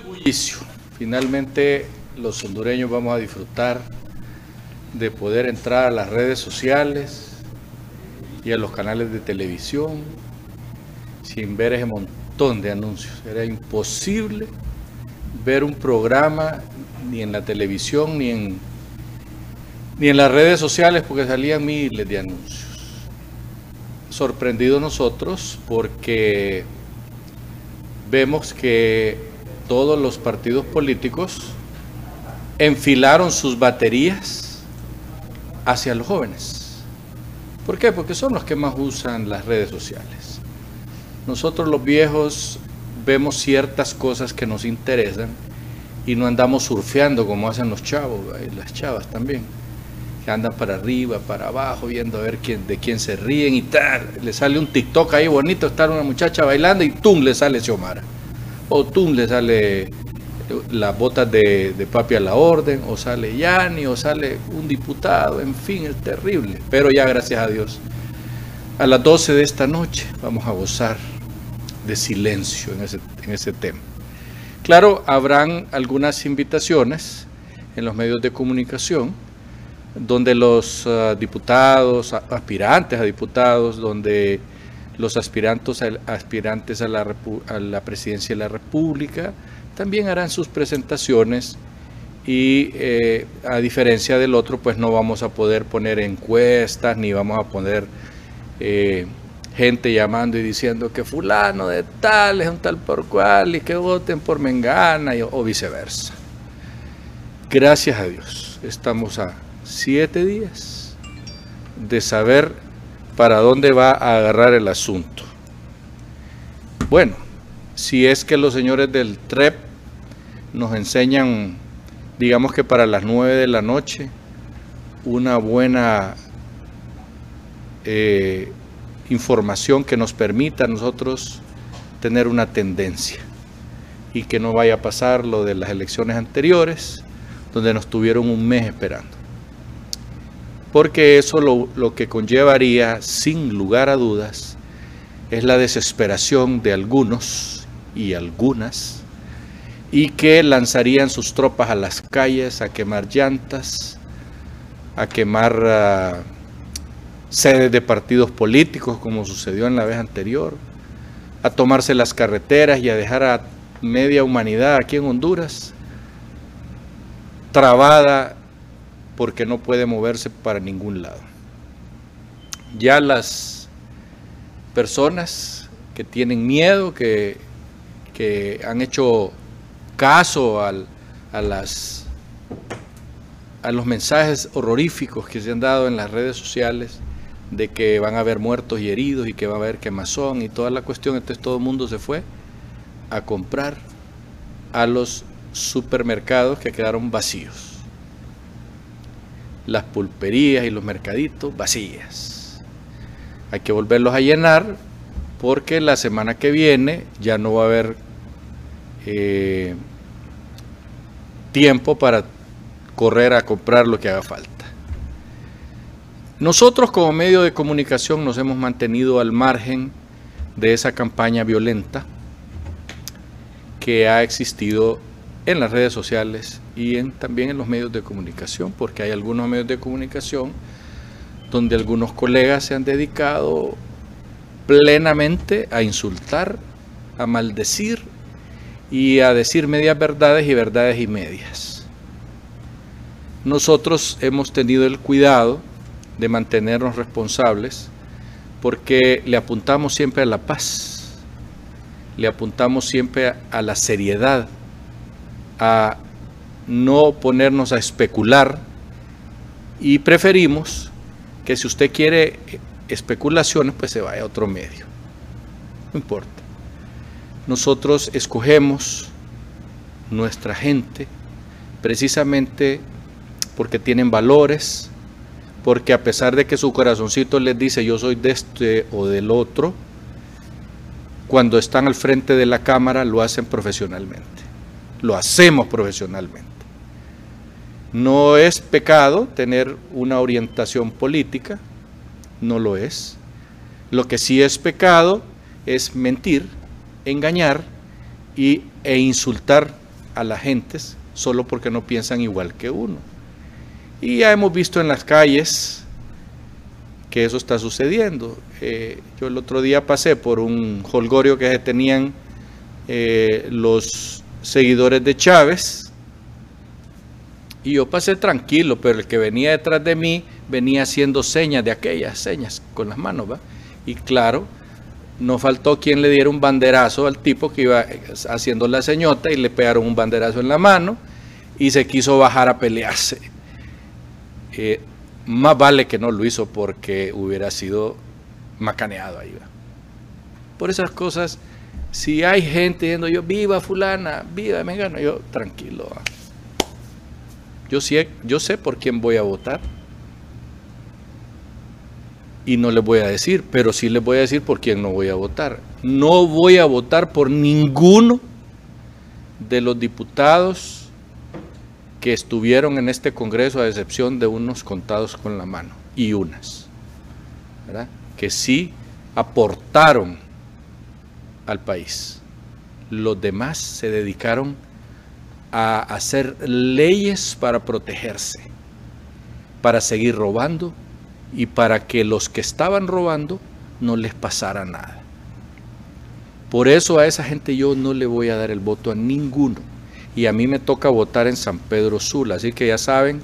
bullicio. Finalmente los hondureños vamos a disfrutar de poder entrar a las redes sociales y a los canales de televisión sin ver ese montón de anuncios. Era imposible ver un programa ni en la televisión ni en, ni en las redes sociales porque salían miles de anuncios. Sorprendidos nosotros porque vemos que todos los partidos políticos enfilaron sus baterías hacia los jóvenes. ¿Por qué? Porque son los que más usan las redes sociales. Nosotros los viejos vemos ciertas cosas que nos interesan y no andamos surfeando como hacen los chavos y las chavas también, que andan para arriba, para abajo, viendo a ver quién, de quién se ríen y tal. Le sale un TikTok ahí bonito, está una muchacha bailando y ¡tum! le sale Xiomara. O ¡tum! le sale las botas de, de, papi a la orden, o sale Yani, o sale un diputado, en fin, es terrible. Pero ya, gracias a Dios, a las 12 de esta noche vamos a gozar de silencio en ese, en ese tema. Claro, habrán algunas invitaciones en los medios de comunicación donde los uh, diputados, aspirantes a diputados, donde los aspirantes, a, la, a la presidencia de la República, también harán sus presentaciones y eh, a diferencia del otro, pues no vamos a poder poner encuestas ni vamos a poner eh, gente llamando y diciendo que fulano de tal es un tal por cual y que voten por Mengana o viceversa. Gracias a Dios, estamos a siete días de saber para dónde va a agarrar el asunto. Bueno, si es que los señores del TREP nos enseñan, digamos que para las nueve de la noche, una buena eh, información que nos permita a nosotros tener una tendencia y que no vaya a pasar lo de las elecciones anteriores, donde nos tuvieron un mes esperando. Porque eso lo, lo que conllevaría, sin lugar a dudas, es la desesperación de algunos y algunas, y que lanzarían sus tropas a las calles a quemar llantas, a quemar... Uh, sedes de partidos políticos, como sucedió en la vez anterior, a tomarse las carreteras y a dejar a media humanidad aquí en Honduras trabada porque no puede moverse para ningún lado. Ya las personas que tienen miedo, que, que han hecho caso al, a, las, a los mensajes horroríficos que se han dado en las redes sociales, de que van a haber muertos y heridos y que va a haber quemazón y toda la cuestión. Entonces todo el mundo se fue a comprar a los supermercados que quedaron vacíos. Las pulperías y los mercaditos vacías. Hay que volverlos a llenar porque la semana que viene ya no va a haber eh, tiempo para correr a comprar lo que haga falta. Nosotros como medio de comunicación nos hemos mantenido al margen de esa campaña violenta que ha existido en las redes sociales y también en los medios de comunicación, porque hay algunos medios de comunicación donde algunos colegas se han dedicado plenamente a insultar, a maldecir y a decir medias verdades y verdades y medias. Nosotros hemos tenido el cuidado de mantenernos responsables, porque le apuntamos siempre a la paz, le apuntamos siempre a la seriedad, a no ponernos a especular y preferimos que si usted quiere especulaciones, pues se vaya a otro medio. No importa. Nosotros escogemos nuestra gente precisamente porque tienen valores, porque a pesar de que su corazoncito les dice yo soy de este o del otro, cuando están al frente de la cámara lo hacen profesionalmente, lo hacemos profesionalmente. No es pecado tener una orientación política, no lo es. Lo que sí es pecado es mentir, engañar y, e insultar a las gentes solo porque no piensan igual que uno. Y ya hemos visto en las calles que eso está sucediendo. Eh, yo el otro día pasé por un holgorio que tenían eh, los seguidores de Chávez y yo pasé tranquilo, pero el que venía detrás de mí venía haciendo señas de aquellas señas con las manos, ¿va? Y claro, no faltó quien le diera un banderazo al tipo que iba haciendo la señota y le pegaron un banderazo en la mano y se quiso bajar a pelearse. Eh, más vale que no lo hizo porque hubiera sido macaneado ahí. Por esas cosas, si hay gente diciendo yo, viva fulana, viva gano yo tranquilo. Yo, sé, por quién voy a votar. Y no les voy a decir, pero sí les voy a decir por quién no voy a votar. No voy a votar por ninguno de los diputados que estuvieron en este Congreso, a excepción de unos contados con la mano, y unas, que sí aportaron al país. Los demás se dedicaron a hacer leyes para protegerse, para seguir robando y para que los que estaban robando no les pasara nada. Por eso a esa gente yo no le voy a dar el voto a ninguno y a mí me toca votar en San Pedro Sula. Así que ya saben,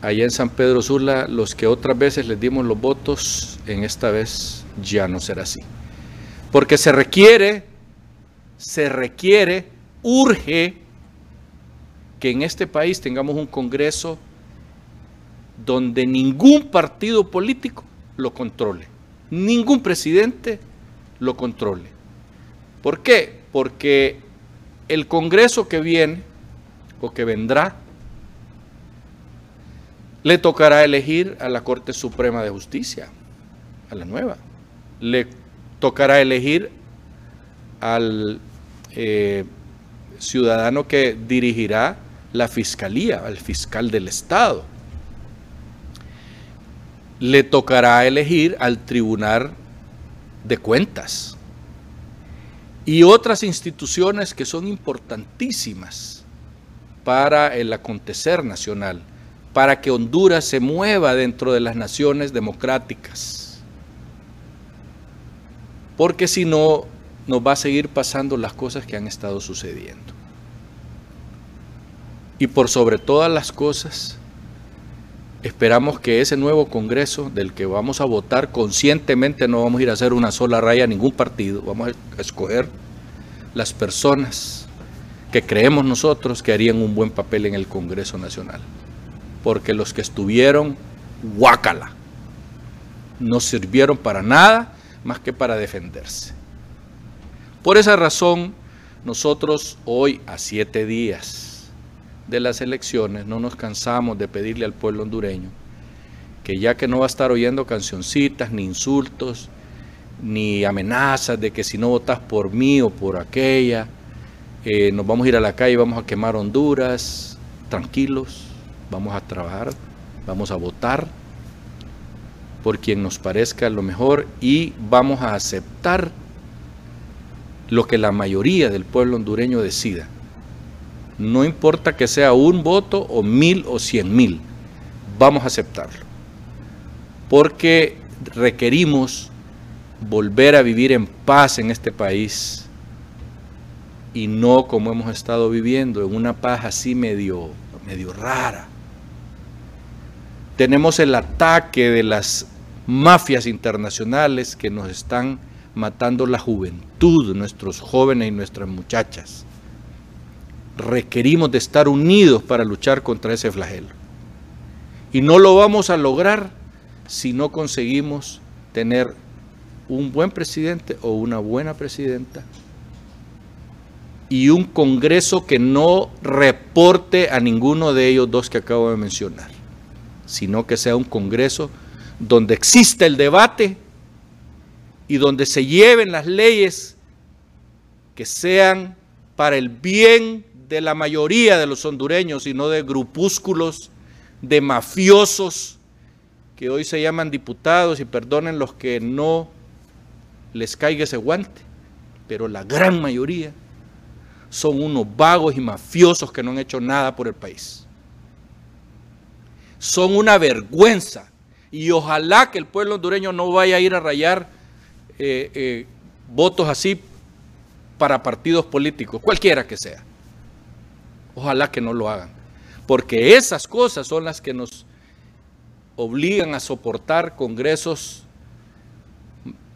allá en San Pedro Sula, los que otras veces les dimos los votos, en esta vez ya no será así. Porque se requiere, se requiere, urge que en este país tengamos un Congreso donde ningún partido político lo controle, ningún presidente lo controle. ¿Por qué? Porque el Congreso que viene o que vendrá le tocará elegir a la Corte Suprema de Justicia, a la nueva. Le tocará elegir al eh, ciudadano que dirigirá la fiscalía, al fiscal del Estado. Le tocará elegir al Tribunal de Cuentas y otras instituciones que son importantísimas para el acontecer nacional, para que Honduras se mueva dentro de las naciones democráticas. Porque si no, nos va a seguir pasando las cosas que han estado sucediendo. Y por sobre todas las cosas, Esperamos que ese nuevo Congreso del que vamos a votar conscientemente no vamos a ir a hacer una sola raya a ningún partido, vamos a escoger las personas que creemos nosotros que harían un buen papel en el Congreso Nacional. Porque los que estuvieron, guácala, no sirvieron para nada más que para defenderse. Por esa razón, nosotros hoy, a siete días de las elecciones, no nos cansamos de pedirle al pueblo hondureño que ya que no va a estar oyendo cancioncitas, ni insultos, ni amenazas de que si no votas por mí o por aquella, eh, nos vamos a ir a la calle y vamos a quemar Honduras, tranquilos, vamos a trabajar, vamos a votar por quien nos parezca lo mejor y vamos a aceptar lo que la mayoría del pueblo hondureño decida. No importa que sea un voto o mil o cien mil, vamos a aceptarlo. Porque requerimos volver a vivir en paz en este país y no como hemos estado viviendo, en una paz así medio, medio rara. Tenemos el ataque de las mafias internacionales que nos están matando la juventud, nuestros jóvenes y nuestras muchachas requerimos de estar unidos para luchar contra ese flagelo. Y no lo vamos a lograr si no conseguimos tener un buen presidente o una buena presidenta y un Congreso que no reporte a ninguno de ellos dos que acabo de mencionar, sino que sea un Congreso donde exista el debate y donde se lleven las leyes que sean para el bien de la mayoría de los hondureños, sino de grupúsculos, de mafiosos, que hoy se llaman diputados y perdonen los que no les caiga ese guante, pero la gran mayoría son unos vagos y mafiosos que no han hecho nada por el país. Son una vergüenza y ojalá que el pueblo hondureño no vaya a ir a rayar eh, eh, votos así para partidos políticos, cualquiera que sea. Ojalá que no lo hagan, porque esas cosas son las que nos obligan a soportar congresos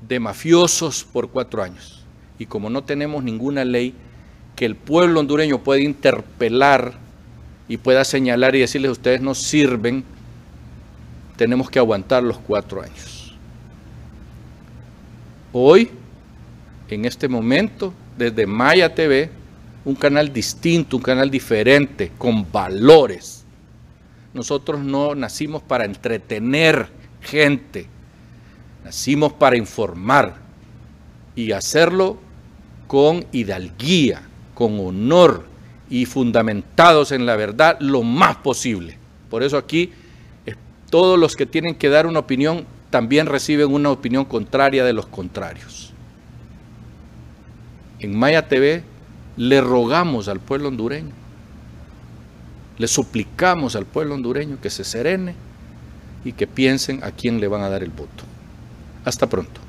de mafiosos por cuatro años. Y como no tenemos ninguna ley que el pueblo hondureño pueda interpelar y pueda señalar y decirles ustedes no sirven, tenemos que aguantar los cuatro años. Hoy, en este momento, desde Maya TV, un canal distinto, un canal diferente, con valores. Nosotros no nacimos para entretener gente, nacimos para informar y hacerlo con hidalguía, con honor y fundamentados en la verdad lo más posible. Por eso aquí todos los que tienen que dar una opinión también reciben una opinión contraria de los contrarios. En Maya TV le rogamos al pueblo hondureño, le suplicamos al pueblo hondureño que se serene y que piensen a quién le van a dar el voto. Hasta pronto.